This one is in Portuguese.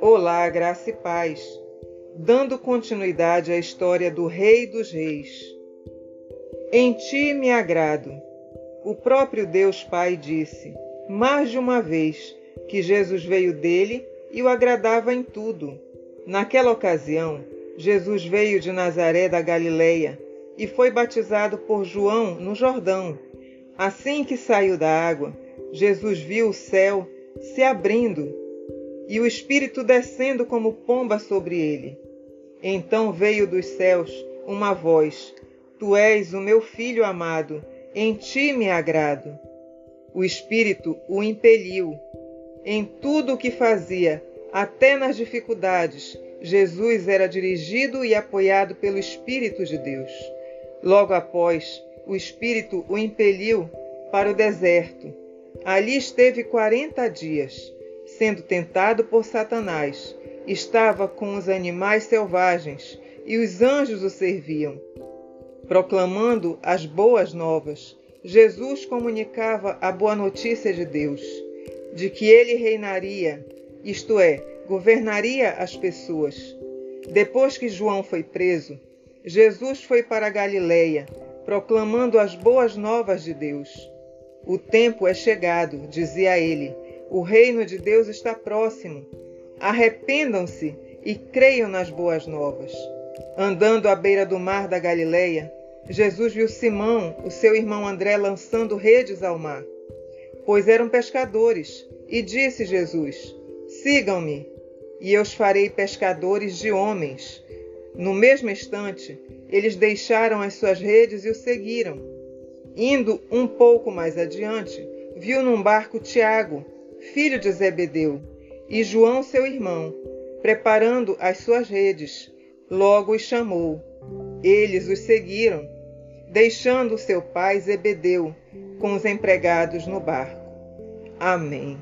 Olá, graça e paz. Dando continuidade à história do Rei dos Reis. Em ti me agrado. O próprio Deus Pai disse, mais de uma vez, que Jesus veio dele e o agradava em tudo. Naquela ocasião, Jesus veio de Nazaré da Galileia e foi batizado por João no Jordão. Assim que saiu da água, Jesus viu o céu se abrindo e o Espírito descendo como pomba sobre ele. Então veio dos céus uma voz: Tu és o meu filho amado, em ti me agrado. O Espírito o impeliu. Em tudo o que fazia, até nas dificuldades, Jesus era dirigido e apoiado pelo Espírito de Deus. Logo após, o Espírito o impeliu para o deserto. Ali esteve quarenta dias, sendo tentado por Satanás. Estava com os animais selvagens e os anjos o serviam. Proclamando as boas novas, Jesus comunicava a boa notícia de Deus, de que ele reinaria, isto é, governaria as pessoas. Depois que João foi preso, Jesus foi para Galiléia, proclamando as boas novas de Deus. O tempo é chegado, dizia ele. O reino de Deus está próximo. Arrependam-se e creiam nas boas novas. Andando à beira do mar da Galileia, Jesus viu Simão, o seu irmão André, lançando redes ao mar, pois eram pescadores, e disse Jesus: Sigam-me, e eu os farei pescadores de homens. No mesmo instante, eles deixaram as suas redes e o seguiram. Indo um pouco mais adiante, viu num barco Tiago, filho de Zebedeu, e João, seu irmão, preparando as suas redes. Logo os chamou. Eles os seguiram, deixando seu pai Zebedeu com os empregados no barco. Amém.